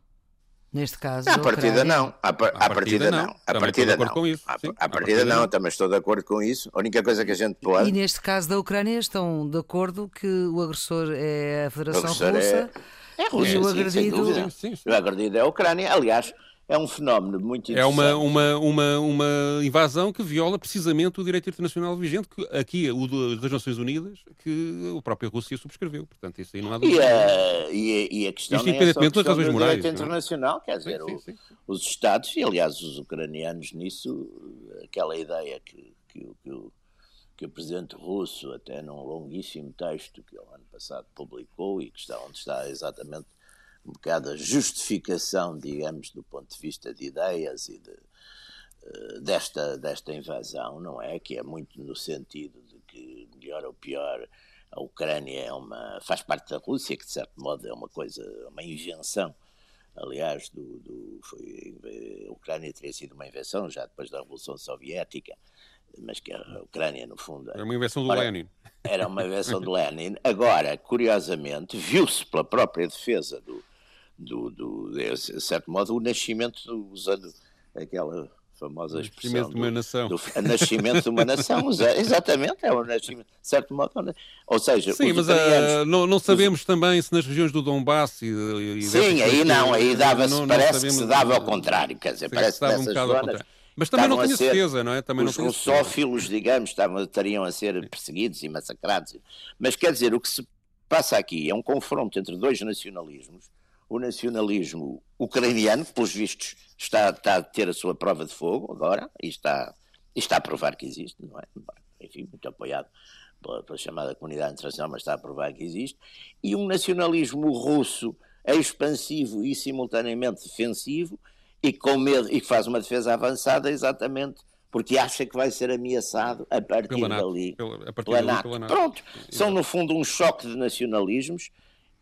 Neste caso, à partida não. À, partida, partida não. À partida não. À, à partida não, também estou de acordo com isso. A única coisa que a gente pode. E neste caso da Ucrânia estão de acordo que o agressor é a Federação Russa. É, é Rússia, e o agredido. Sim, sim, sim, o agredido é a Ucrânia. Aliás, é um fenómeno muito interessante. É uma, uma, uma, uma invasão que viola precisamente o direito internacional vigente, que aqui, o das Nações Unidas, que a própria Rússia subscreveu. Portanto, isso aí não há dúvida. E a, e e a questão Isto independentemente das razões morais. direito internacional, quer dizer, sim, sim, sim. os Estados, e aliás os ucranianos nisso, aquela ideia que, que, que, o, que o presidente russo, até num longuíssimo texto que ele ano passado publicou e que está onde está exatamente um bocado a justificação, digamos, do ponto de vista de ideias e de, uh, desta, desta invasão, não é? Que é muito no sentido de que, melhor ou pior, a Ucrânia é uma, faz parte da Rússia, que de certo modo é uma coisa, uma invenção. Aliás, do, do, foi, a Ucrânia teria sido uma invenção já depois da Revolução Soviética, mas que a Ucrânia, no fundo. Era uma invenção do Ora, Lenin. Era uma invenção do Lenin. Agora, curiosamente, viu-se pela própria defesa do, do, do, de certo modo, o nascimento, usando aquela famosa expressão. Nascimento de uma nação. Do, nascimento de uma nação, exatamente, é o nascimento, de certo modo. Ou seja, Sim, mas uh, não, não, sabemos os... também se nas regiões do Donbass e, e Sim, aí não, aí dava-se, parece que se dava ao contrário, quer dizer, parece que nessas um zonas... Mas também não tinha ser, certeza, não é? Também os russófilos, digamos, estavam, estariam a ser perseguidos e massacrados. Mas quer dizer, o que se passa aqui é um confronto entre dois nacionalismos o nacionalismo ucraniano, que pelos vistos está, está, a ter a sua prova de fogo agora, e está, e está a provar que existe, não é? Enfim, muito apoiado pela, pela, chamada comunidade internacional, mas está a provar que existe, e um nacionalismo russo expansivo e simultaneamente defensivo, e com medo, e que faz uma defesa avançada exatamente porque acha que vai ser ameaçado a partir pela dali. Pela, a partir pela NATO. Pela NATO. Pronto, são no fundo um choque de nacionalismos.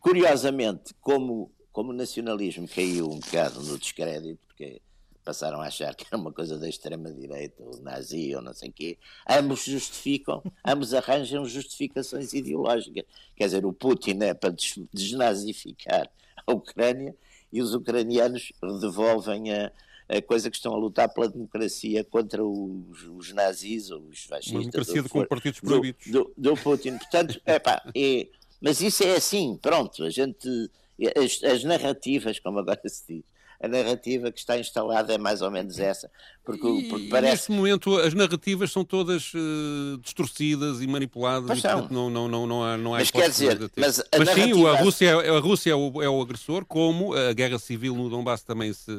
Curiosamente, como como o nacionalismo caiu um bocado no descrédito, porque passaram a achar que era uma coisa da extrema-direita, ou nazi, ou não sei o quê, ambos justificam, ambos arranjam justificações ideológicas. Quer dizer, o Putin é para desnazificar a Ucrânia e os ucranianos devolvem a, a coisa que estão a lutar pela democracia contra os, os nazis ou os fascistas. Uma democracia de, com partidos proibidos. Do, do, do Putin. Portanto, epá, é, mas isso é assim, pronto, a gente as, as narrativas, como agora se diz, a narrativa que está instalada é mais ou menos essa. Porque, e, porque parece... Neste momento as narrativas são todas uh, distorcidas e manipuladas e portanto não, não, não, não há, não há Mas quer dizer, mas, mas narrativa... sim, a Rússia, a Rússia é, o, é o agressor, como a guerra civil no Donbass também, se,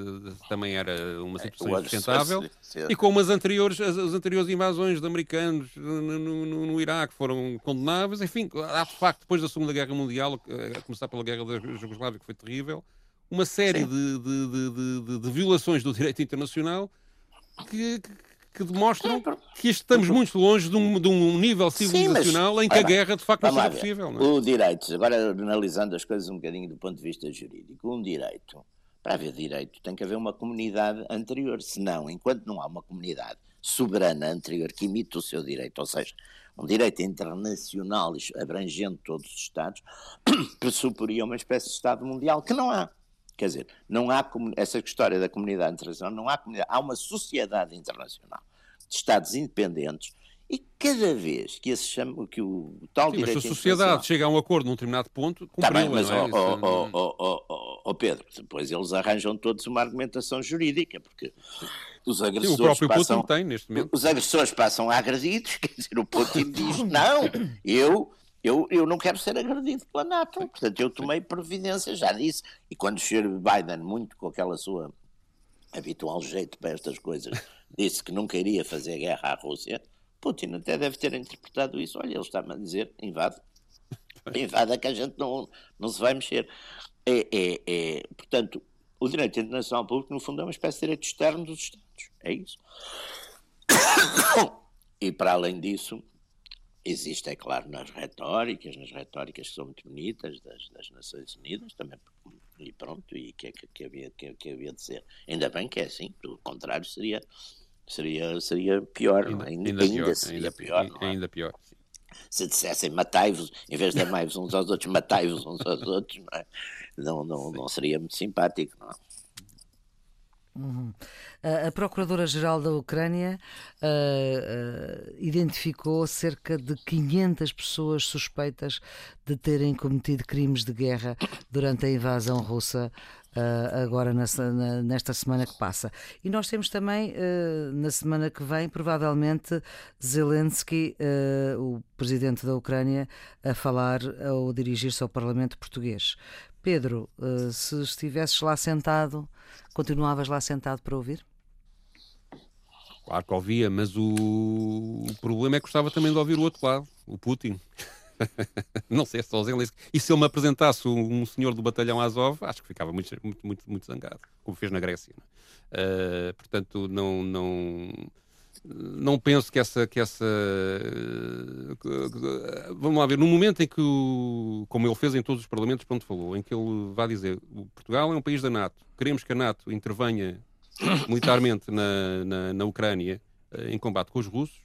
também era uma situação insustentável, e como as anteriores, as, as, anteriores invasões de americanos no, no, no, no, Iraque foram condenáveis, enfim, há de facto, depois da Segunda Guerra Mundial, a começar pela Guerra da Jugoslávia, que foi terrível, uma série de, de, de, de, violações do direito internacional que, que, demonstram que estamos muito longe de um, de um nível civilizacional Sim, mas, em que a guerra de facto não seja possível. Não é? O direito, agora analisando as coisas um bocadinho do ponto de vista jurídico, um direito, para haver direito tem que haver uma comunidade anterior, senão, enquanto não há uma comunidade soberana anterior que imite o seu direito, ou seja, um direito internacional abrangendo todos os Estados, pressuporia uma espécie de Estado mundial que não há. Quer dizer, não há essa história da comunidade internacional, não há comunidade, há uma sociedade internacional de Estados independentes e cada vez que, esse chama, que o tal Sim, direito mas se a sociedade chega a um acordo num determinado ponto, Está bem, mas, é? oh, oh, oh, oh, Pedro, depois eles arranjam todos uma argumentação jurídica, porque os agressores Sim, o próprio passam, Putin tem, neste momento. Os agressores passam agredidos, quer dizer, o Putin diz, não, eu eu, eu não quero ser agredido pela NATO, portanto eu tomei providência, já disse, e quando o Sr. Biden, muito com aquela sua habitual jeito para estas coisas, disse que nunca iria fazer guerra à Rússia, Putin até deve ter interpretado isso, olha, ele está-me a dizer, invade. invada que a gente não, não se vai mexer. É, é, é, portanto, o direito internacional público, no fundo, é uma espécie de direito externo dos Estados. É isso. E para além disso, existe, é claro, nas retóricas, nas retóricas que são muito bonitas das, das Nações Unidas, também, e pronto, e que, que, que, havia, que, que havia de ser. Ainda bem que é assim, do contrário seria, seria, seria pior, ainda, ainda, ainda, ainda pior, seria pior. Ainda, é? ainda pior. Se dissessem matai-vos, em vez de amai-vos uns aos outros, matai-vos uns aos outros, não, é? não, não, não seria muito simpático, não é? Uhum. A, Procuradora-Geral da Ucrânia uh, uh, identificou cerca de 500 pessoas suspeitas de terem cometido crimes de guerra durante a invasão russa. Uh, agora nessa, na, nesta semana que passa. E nós temos também, na semana que vem, provavelmente, Zelensky, o presidente da Ucrânia, a falar ou dirigir-se ao Parlamento português. Pedro, se estivesses lá sentado Continuavas lá sentado para ouvir? Claro que ouvia, mas o... o problema é que gostava também de ouvir o outro lado, o Putin. não sei se só Zelensky. E se ele me apresentasse um senhor do batalhão Azov, acho que ficava muito, muito, muito, muito zangado, como fez na Grécia. Uh, portanto, não, não, não penso que essa, que essa. Vamos lá ver, no momento em que, o, como ele fez em todos os parlamentos, pronto, falou, em que ele vai dizer: Portugal é um país da NATO, queremos que a NATO intervenha militarmente na, na, na Ucrânia eh, em combate com os russos,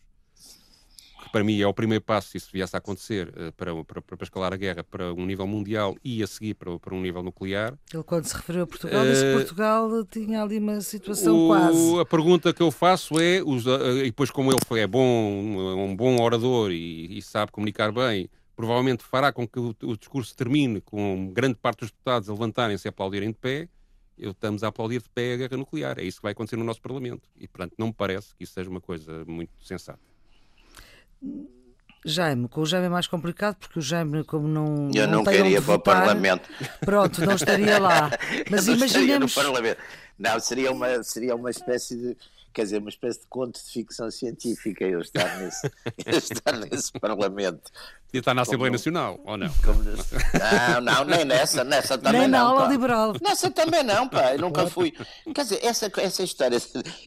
para mim é o primeiro passo, se isso viesse a acontecer, eh, para, para, para escalar a guerra para um nível mundial e a seguir para, para um nível nuclear. Ele, quando se referiu a Portugal, disse que eh, Portugal tinha ali uma situação o, quase. A pergunta que eu faço é, os, eh, e depois, como ele foi, é bom, um bom orador e, e sabe comunicar bem, provavelmente fará com que o, o, discurso termine com grande parte dos deputados a levantarem-se e aplaudirem de pé. Eu estamos a aplaudir de pé a guerra nuclear. É isso que vai acontecer no nosso Parlamento. E, portanto, não me parece que isso seja uma coisa muito sensata. Jaime, com o Jaime é mais complicado porque o Jaime, como não. Eu não, não queria para o Parlamento. Pronto, não estaria lá. Mas não imaginemos. Não, seria uma, seria uma espécie de. Quer dizer, uma espécie de conto de ficção científica eu estar nesse, eu estar nesse Parlamento. E está na Assembleia Nacional, ou não? Não, não, nem nessa, nessa também nem não. na aula pá. liberal. Nessa também não, pá, eu nunca fui. Quer dizer, essa, essa história,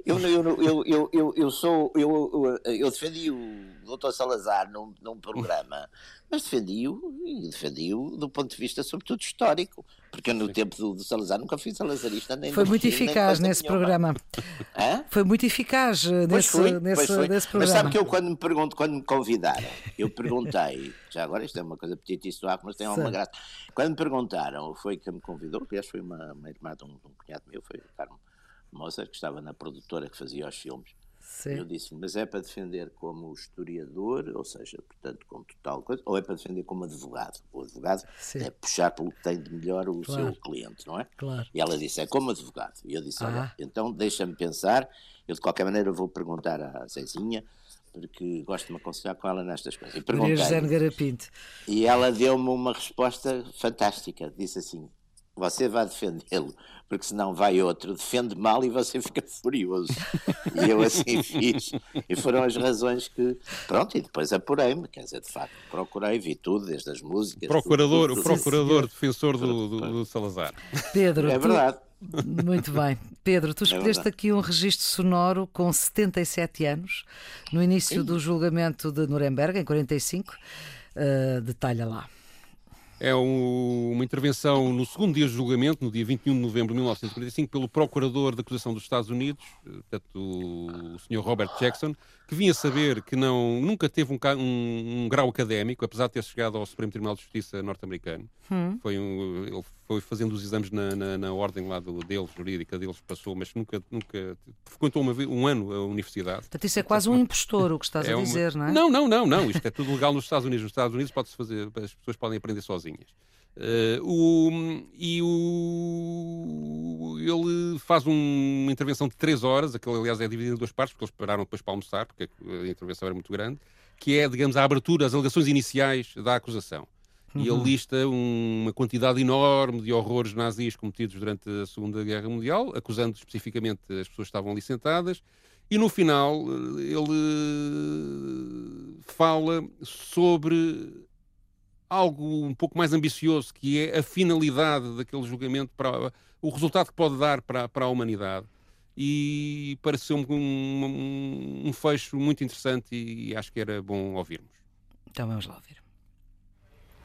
eu, eu, eu, eu, eu, eu sou, eu, eu defendi o doutor Salazar num, num programa, mas defendi-o e defendi-o do ponto de vista, sobretudo, histórico. Porque eu, no tempo do, do, Salazar, nunca fui salazarista. Nem Foi muito eficaz nesse nenhuma. programa. Hã? Foi muito eficaz eh, nesse, nesse, nesse programa. Mas sabe que eu, quando me pergunto, quando me convidaram, eu perguntei, já agora isto é uma coisa petitíssima, mas tem alguma graça. Quando me perguntaram, foi quem me convidou, aliás, foi uma, uma irmã de um, de um cunhado meu, foi o Carmo Mozart, que estava na produtora que fazia os filmes. Sim. Eu disse, mas é para defender como historiador, ou seja, portanto, com total coisa, ou é para defender como advogado? O advogado Sim. é puxar pelo que tem de melhor o claro. seu cliente, não é? Claro. E ela disse, é como advogado. E eu disse, ah. olha, então deixa-me pensar, eu de qualquer maneira vou perguntar à Zezinha, porque gosto de me aconselhar com ela nestas coisas. E, e ela deu-me uma resposta fantástica, disse assim, você vai defendê-lo, porque senão vai outro, defende mal e você fica furioso. e eu assim fiz. E foram as razões que. Pronto, e depois apurei-me, quer dizer, de facto, procurei, vi tudo, desde as músicas. Procurador, tudo, tudo, o procurador sim, defensor do, do, do, Salazar. Pedro. É verdade. Muito bem. Pedro, tu é escolheste é aqui um registro sonoro com 77 anos, no início sim. do julgamento de Nuremberg, em 45. Uh, detalha lá. É um, uma intervenção no segundo dia de julgamento, no dia 21 de novembro de 1945, pelo procurador da acusação dos Estados Unidos, eh, portanto, o, o Sr. Robert Jackson, que vinha saber que não, nunca teve um, um, um, grau académico, apesar de ter chegado ao Supremo Tribunal de Justiça norte-americano. Hum. Foi um, ele foi fazendo os exames na, na, na ordem lá do, deles, jurídica deles, passou, mas nunca, nunca frequentou uma, um ano a universidade. Portanto, isso é quase um impostor o que estás é a dizer, uma... não é? Não, não, não, não. Isto é tudo legal nos Estados Unidos. Nos Estados Unidos pode-se fazer, as pessoas podem aprender sozinhas. Uh, o, e o, ele faz um, uma intervenção de 3 horas, aquele aliás é dividido em duas partes, porque eles pararam depois para almoçar, porque a intervenção era muito grande, que é, digamos, a abertura, as alegações iniciais da acusação. Uhum. E ele uhum. lista um, uma quantidade enorme de horrores nazis cometidos durante a Segunda Guerra Mundial, acusando especificamente as pessoas que estavam ali sentadas, e no final ele fala sobre algo um pouco mais ambicioso, que é a finalidade daquele julgamento, para o resultado que pode dar para, para a humanidade. E pareceu um, um, um fecho muito interessante e, e acho que era bom ouvirmos. Então vamos lá ouvir.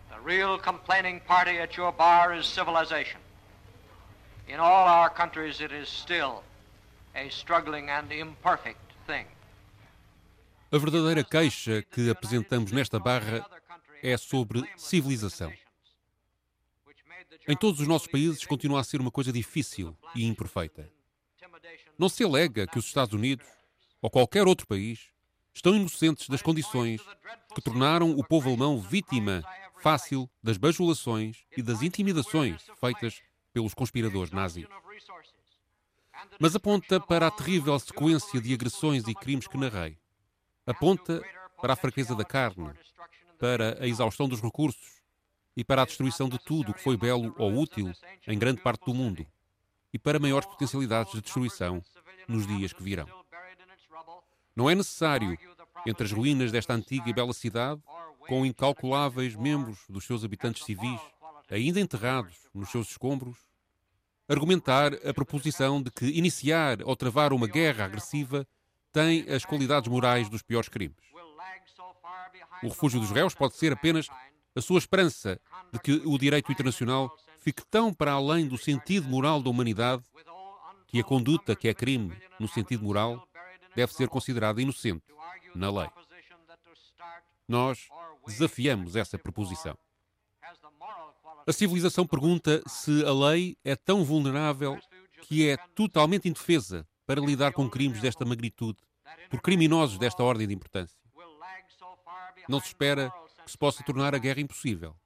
The real complaining party at your bar is civilization. In all our countries it is still a struggling and imperfect thing. A verdadeira queixa que apresentamos nesta barra é sobre civilização. Em todos os nossos países continua a ser uma coisa difícil e imperfeita. Não se alega que os Estados Unidos, ou qualquer outro país, estão inocentes das condições que tornaram o povo alemão vítima fácil das bajulações e das intimidações feitas pelos conspiradores nazis. Mas aponta para a terrível sequência de agressões e crimes que narrei. Aponta para a fraqueza da carne, para a exaustão dos recursos e para a destruição de tudo o que foi belo ou útil em grande parte do mundo e para maiores potencialidades de destruição nos dias que virão. Não é necessário, entre as ruínas desta antiga e bela cidade, com incalculáveis membros dos seus habitantes civis, ainda enterrados nos seus escombros, argumentar a proposição de que iniciar ou travar uma guerra agressiva tem as qualidades morais dos piores crimes. O refúgio dos réus pode ser apenas a sua esperança de que o direito internacional fique tão para além do sentido moral da humanidade que a conduta que é crime no sentido moral deve ser considerada inocente na lei. Nós desafiamos essa proposição. A civilização pergunta se a lei é tão vulnerável que é totalmente indefesa para lidar com crimes desta magnitude por criminosos desta ordem de importância. Não se espera que se possa tornar a guerra impossível.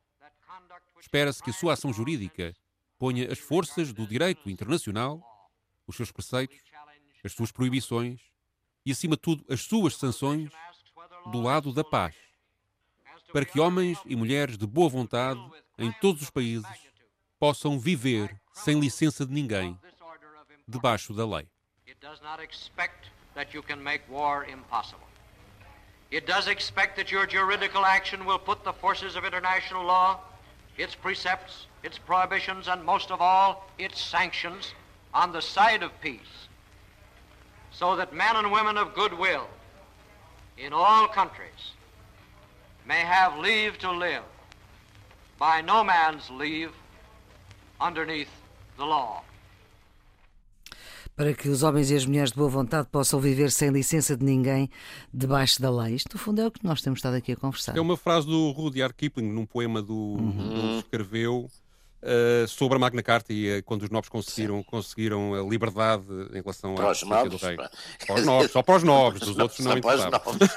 Espera-se que a sua ação jurídica ponha as forças do direito internacional, os seus preceitos, as suas proibições e, acima de tudo, as suas sanções do lado da paz, para que homens e mulheres de boa vontade em todos os países possam viver sem licença de ninguém, debaixo da lei. It does expect that your juridical action will put the forces of international law, its precepts, its prohibitions, and most of all, its sanctions, on the side of peace, so that men and women of goodwill in all countries may have leave to live by no man's leave underneath the law. Para que os homens e as mulheres de boa vontade possam viver sem licença de ninguém debaixo da lei. Isto, no fundo, é o que nós temos estado aqui a conversar. É uma frase do Rudyard Kipling, num poema do, uhum. que escreveu uh, sobre a Magna Carta e uh, quando os nobres conseguiram, conseguiram a liberdade em relação para à justiça do rei. Para os nobres, só para os nobres, dos outros só não para os nobres.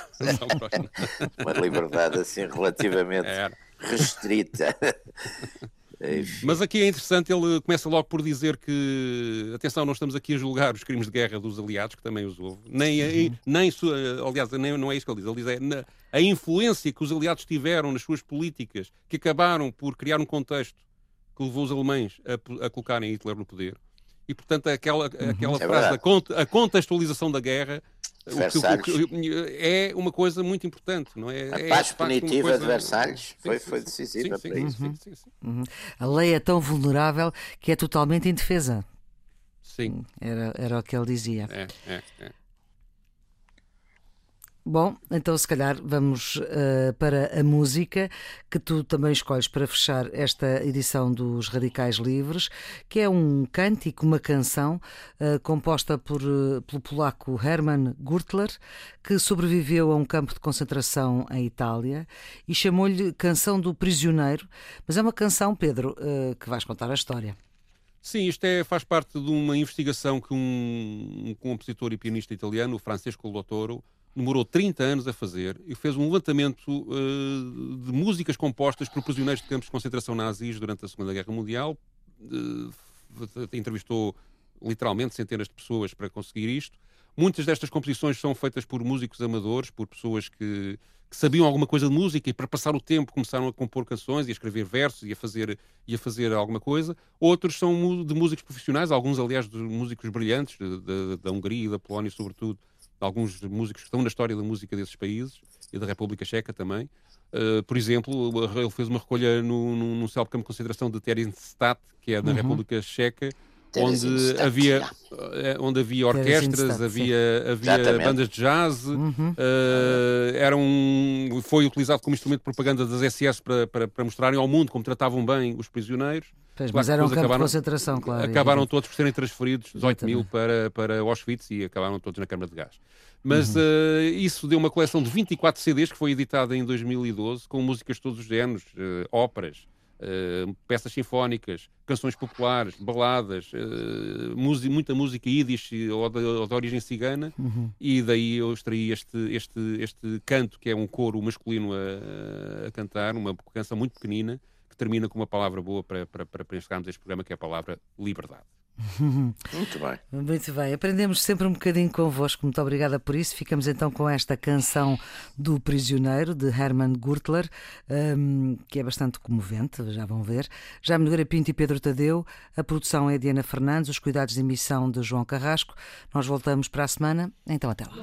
uma liberdade assim relativamente Era. restrita. Mas aqui é interessante, ele começa logo por dizer que, atenção, não estamos aqui a julgar os crimes de guerra dos aliados, que também os houve, nem, uhum. nem aliás, nem, não é isso que ele diz, ele diz é na, a influência que os aliados tiveram nas suas políticas, que acabaram por criar um contexto que levou os alemães a, a colocarem Hitler no poder. E, portanto, aquela, uhum. aquela é frase da a contextualização da guerra o que, o que, é uma coisa muito importante, não é? A é, paz punitiva coisa... de Versalhes foi, foi decisiva sim, para isso. Uhum. Uhum. A lei é tão vulnerável que é totalmente indefesa. Sim. Era, era o que ele dizia. É, é, é. Bom, então se calhar vamos uh, para a música que tu também escolhes para fechar esta edição dos Radicais Livres, que é um cântico, uma canção uh, composta por, uh, pelo polaco Hermann Gürtler, que sobreviveu a um campo de concentração em Itália e chamou-lhe Canção do Prisioneiro. Mas é uma canção, Pedro, que vais contar a história. Sim, isto é, faz parte de uma investigação que um, um compositor e pianista italiano, o Francesco Lotoro, demorou 30 anos a fazer e fez um levantamento uh, de músicas compostas por prisioneiros de campos de concentração nazis durante a Segunda Guerra Mundial. Uh, entrevistou literalmente centenas de pessoas para conseguir isto. Muitas destas composições são feitas por músicos amadores, por pessoas que, que, sabiam alguma coisa de música e para passar o tempo começaram a compor canções e a escrever versos e a fazer, e a fazer alguma coisa. Outros são de músicos profissionais, alguns, aliás, de músicos brilhantes, da Hungria e da Polónia, sobretudo, alguns músicos que estão na história da música desses países e da República Checa também. Uh, por exemplo, ele fez uma recolha no, no, no célebre campo de concentração de Theresienstadt, que é na uhum. República Checa, onde havia, eh, onde havia orquestras, havia, havia bandas de jazz, uhum. uh, era um, foi utilizado como instrumento de propaganda das SS para, para, para mostrarem ao mundo como tratavam bem os prisioneiros. Pois, mas era um campo acabaram, de concentração, claro. Acabaram todos por serem transferidos, 18 mil para, para Auschwitz e acabaram todos na Câmara de Gás. Mas uhum. uh, isso deu uma coleção de 24 CDs que foi editada em 2012, com músicas de todos os géneros, uh, óperas, uh, peças sinfónicas, canções populares, baladas, música, muita música yiddish ou de, ou de origem cigana, uhum. e daí eu extraí este, este, este canto, que é um coro masculino a, a cantar, uma canção muito pequenina, que termina com uma palavra boa para, para, para encerrarmos este programa, que é a palavra liberdade. Muito bem. Muito bem. Aprendemos sempre um bocadinho convosco. Muito obrigada por isso. Ficamos então com esta canção do Prisioneiro, de Hermann Gurtler, um, que é bastante comovente, já vão ver. Jaime Nogueira Pinto e Pedro Tadeu. A produção é de Ana Fernandes, os cuidados de emissão de João Carrasco. Nós voltamos para a semana. Então, até lá.